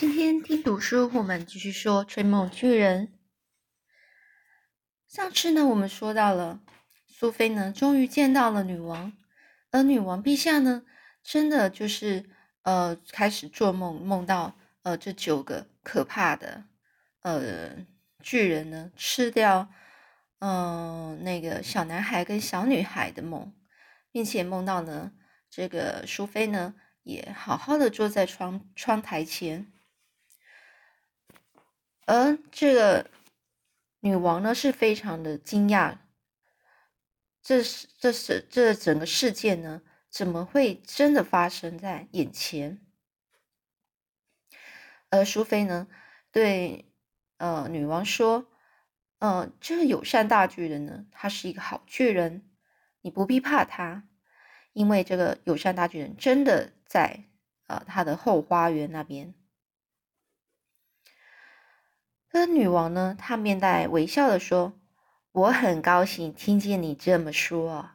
今天听读书，我们继续说追梦巨人。上次呢，我们说到了苏菲呢，终于见到了女王，而女王陛下呢，真的就是呃，开始做梦，梦到呃这九个可怕的呃巨人呢，吃掉嗯那个小男孩跟小女孩的梦，并且梦到呢，这个苏菲呢，也好好的坐在窗窗台前。而这个女王呢，是非常的惊讶，这是这是这整个事件呢，怎么会真的发生在眼前？而淑妃呢，对呃女王说：“呃，这个友善大巨人呢，他是一个好巨人，你不必怕他，因为这个友善大巨人真的在呃他的后花园那边。”那女王呢？她面带微笑的说：“我很高兴听见你这么说。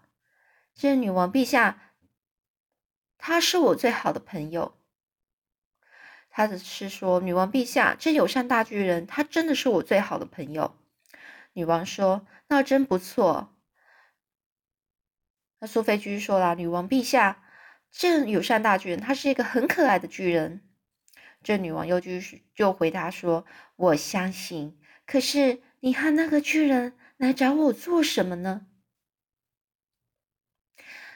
这女王陛下，他是我最好的朋友。他的是说，女王陛下，这友善大巨人，他真的是我最好的朋友。”女王说：“那真不错。”那苏菲继续说了：“女王陛下，这友善大巨人，他是一个很可爱的巨人。”这女王又继续就回答说：“我相信，可是你和那个巨人来找我做什么呢？”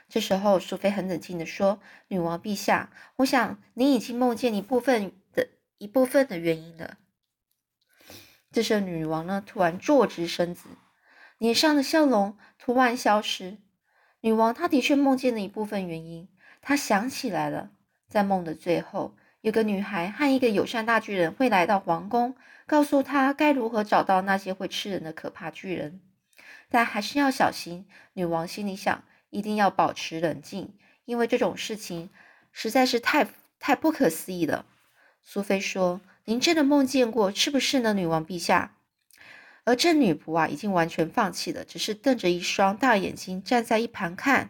这时候，苏菲很冷静的说：“女王陛下，我想你已经梦见一部分的一部分的原因了。”这时，女王呢突然坐直身子，脸上的笑容突然消失。女王她的确梦见了一部分原因，她想起来了，在梦的最后。有个女孩和一个友善大巨人会来到皇宫，告诉她该如何找到那些会吃人的可怕巨人，但还是要小心。女王心里想，一定要保持冷静，因为这种事情实在是太太不可思议了。苏菲说：“您真的梦见过，是不是呢，女王陛下？”而这女仆啊，已经完全放弃了，只是瞪着一双大眼睛站在一旁看。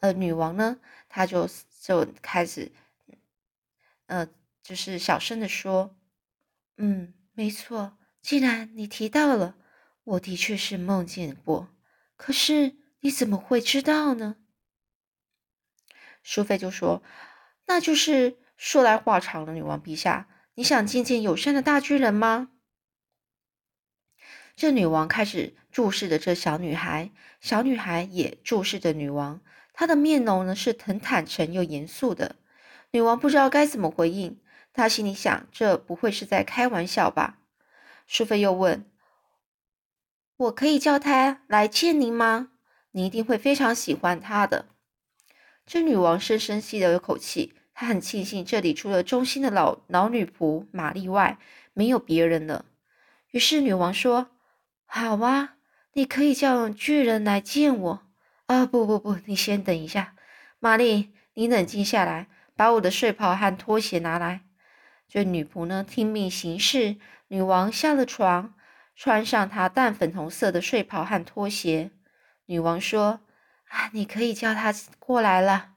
而女王呢，她就就开始。呃，就是小声的说，嗯，没错。既然你提到了，我的确是梦见过。可是你怎么会知道呢？淑妃就说：“那就是说来话长了，女王陛下，你想见见友善的大巨人吗？”这女王开始注视着这小女孩，小女孩也注视着女王，她的面容呢是很坦诚又严肃的。女王不知道该怎么回应，她心里想：这不会是在开玩笑吧？淑妃又问：“我可以叫他来见您吗？你一定会非常喜欢他的。”这女王深深吸了一口气，她很庆幸这里除了忠心的老老女仆玛丽外，没有别人了。于是女王说：“好啊，你可以叫巨人来见我。”啊，不不不，你先等一下，玛丽，你冷静下来。把我的睡袍和拖鞋拿来。这女仆呢，听命行事。女王下了床，穿上她淡粉红色的睡袍和拖鞋。女王说：“啊，你可以叫他过来了。”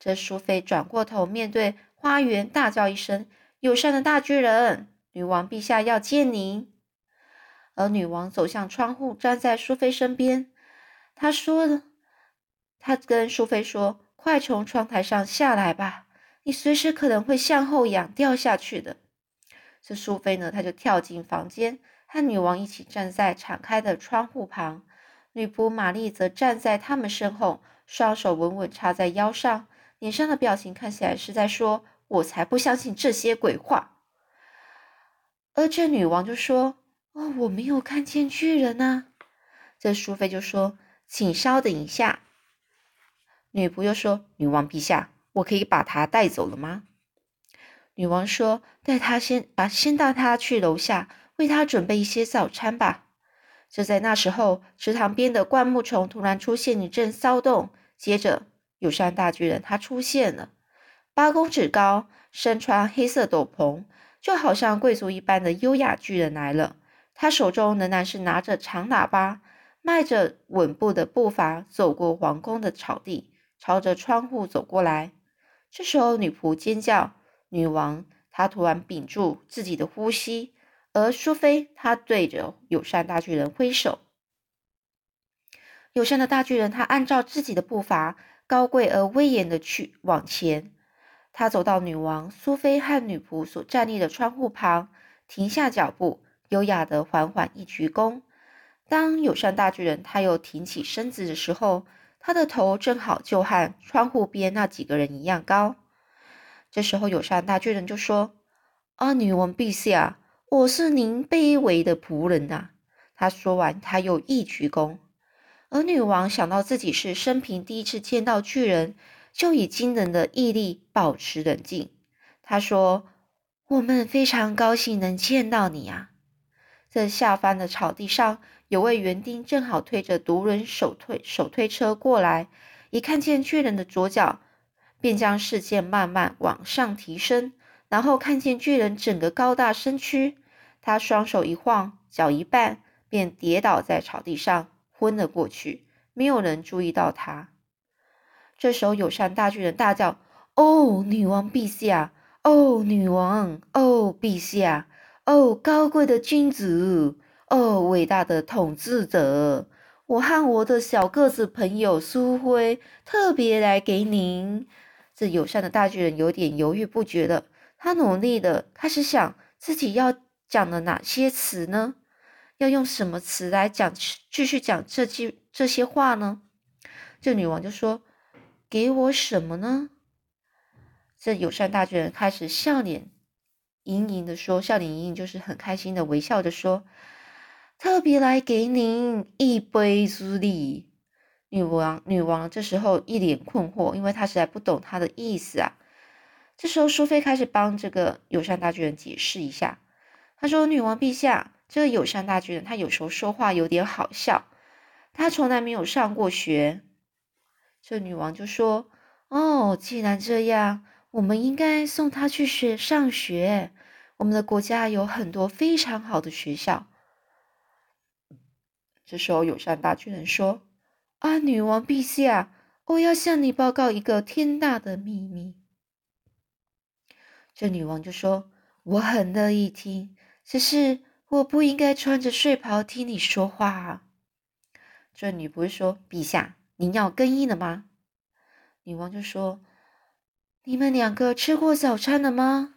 这淑妃转过头，面对花园，大叫一声：“友善的大巨人，女王陛下要见您。”而女王走向窗户，站在淑妃身边。她说：“她跟淑妃说，快从窗台上下来吧。”你随时可能会向后仰掉下去的。这苏菲呢，她就跳进房间，和女王一起站在敞开的窗户旁。女仆玛丽则站在他们身后，双手稳稳插在腰上，脸上的表情看起来是在说：“我才不相信这些鬼话。”而这女王就说：“哦，我没有看见巨人啊。”这苏菲就说：“请稍等一下。”女仆又说：“女王陛下。”我可以把他带走了吗？女王说：“带他先把先带他去楼下，为他准备一些早餐吧。”就在那时候，池塘边的灌木丛突然出现一阵骚动，接着友善大巨人他出现了，八公尺高，身穿黑色斗篷，就好像贵族一般的优雅巨人来了。他手中仍然是拿着长喇叭，迈着稳步的步伐走过皇宫的草地，朝着窗户走过来。这时候，女仆尖叫：“女王，她突然屏住自己的呼吸，而苏菲她对着友善大巨人挥手。友善的大巨人他按照自己的步伐，高贵而威严的去往前。他走到女王苏菲和女仆所站立的窗户旁，停下脚步，优雅的缓缓一鞠躬。当友善大巨人他又挺起身子的时候，他的头正好就和窗户边那几个人一样高。这时候，友善大巨人就说：“啊，女王陛下，我是您卑微的仆人呐。”他说完，他又一鞠躬。而女王想到自己是生平第一次见到巨人。就以惊人的毅力保持冷静。他说：“我们非常高兴能见到你啊！”在下方的草地上，有位园丁正好推着独轮手推手推车过来，一看见巨人的左脚，便将视线慢慢往上提升，然后看见巨人整个高大身躯，他双手一晃，脚一绊，便跌倒在草地上，昏了过去。没有人注意到他。这时候，友善大巨人大叫：“哦，女王陛下！哦，女王！哦，陛下！哦，高贵的君主！哦，伟大的统治者！我和我的小个子朋友苏辉特别来给您。”这友善的大巨人有点犹豫不决了，他努力的开始想自己要讲的哪些词呢？要用什么词来讲，继续讲这句这些话呢？这女王就说。给我什么呢？这友善大巨人开始笑脸盈盈的说：“笑脸盈盈就是很开心的微笑着说，特别来给您一杯之力。”女王女王这时候一脸困惑，因为她实在不懂他的意思啊。这时候苏菲开始帮这个友善大巨人解释一下，他说：“女王陛下，这个友善大巨人他有时候说话有点好笑，他从来没有上过学。”这女王就说：“哦，既然这样，我们应该送他去学上学。我们的国家有很多非常好的学校。”这时候，友善大巨人说：“啊，女王陛下，我要向你报告一个天大的秘密。”这女王就说：“我很乐意听，只是我不应该穿着睡袍听你说话。”啊。”这女仆说：“陛下。”您要更衣了吗？女王就说：“你们两个吃过早餐了吗？”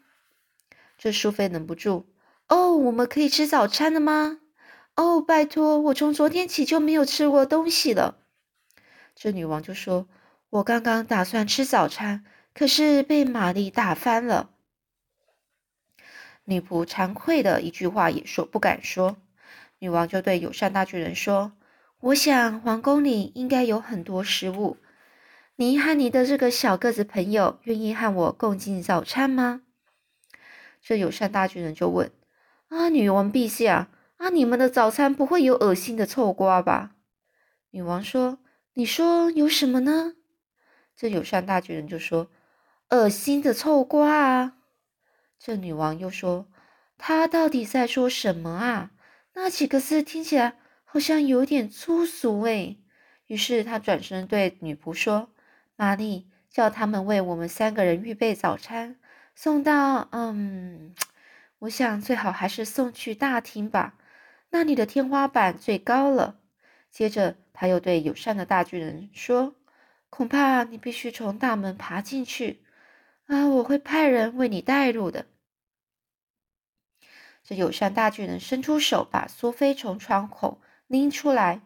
这淑妃忍不住：“哦，我们可以吃早餐了吗？”“哦，拜托，我从昨天起就没有吃过东西了。”这女王就说：“我刚刚打算吃早餐，可是被玛丽打翻了。”女仆惭愧的一句话也说不敢说。女王就对友善大巨人说。我想皇宫里应该有很多食物。你和你的这个小个子朋友愿意和我共进早餐吗？这友善大巨人就问：“啊，女王陛下，啊，你们的早餐不会有恶心的臭瓜吧？”女王说：“你说有什么呢？”这友善大巨人就说：“恶心的臭瓜啊！”这女王又说：“他到底在说什么啊？那几个字听起来……”好像有点粗俗诶。于是他转身对女仆说：“玛丽，叫他们为我们三个人预备早餐，送到……嗯，我想最好还是送去大厅吧，那里的天花板最高了。”接着他又对友善的大巨人说：“恐怕你必须从大门爬进去啊，我会派人为你带路的。”这友善大巨人伸出手，把苏菲从窗口。拎出来，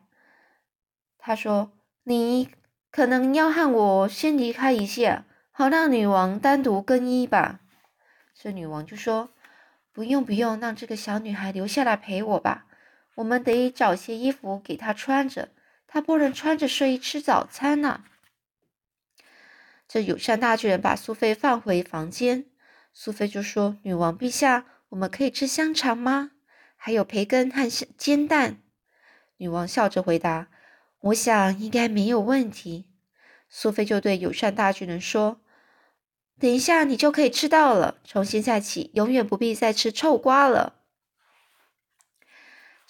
他说：“你可能要和我先离开一下，好让女王单独更衣吧。”这女王就说：“不用不用，让这个小女孩留下来陪我吧。我们得找些衣服给她穿着，她不能穿着睡衣吃早餐呢。”这友善大巨人把苏菲放回房间，苏菲就说：“女王陛下，我们可以吃香肠吗？还有培根和煎蛋。”女王笑着回答：“我想应该没有问题。”苏菲就对友善大巨人说：“等一下，你就可以吃到了。从现在起，永远不必再吃臭瓜了。”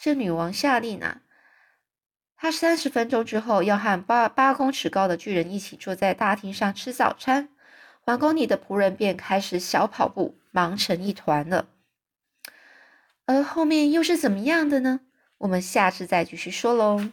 这女王下令啊，她三十分钟之后要和八八公尺高的巨人一起坐在大厅上吃早餐。皇宫里的仆人便开始小跑步，忙成一团了。而后面又是怎么样的呢？我们下次再继续说喽。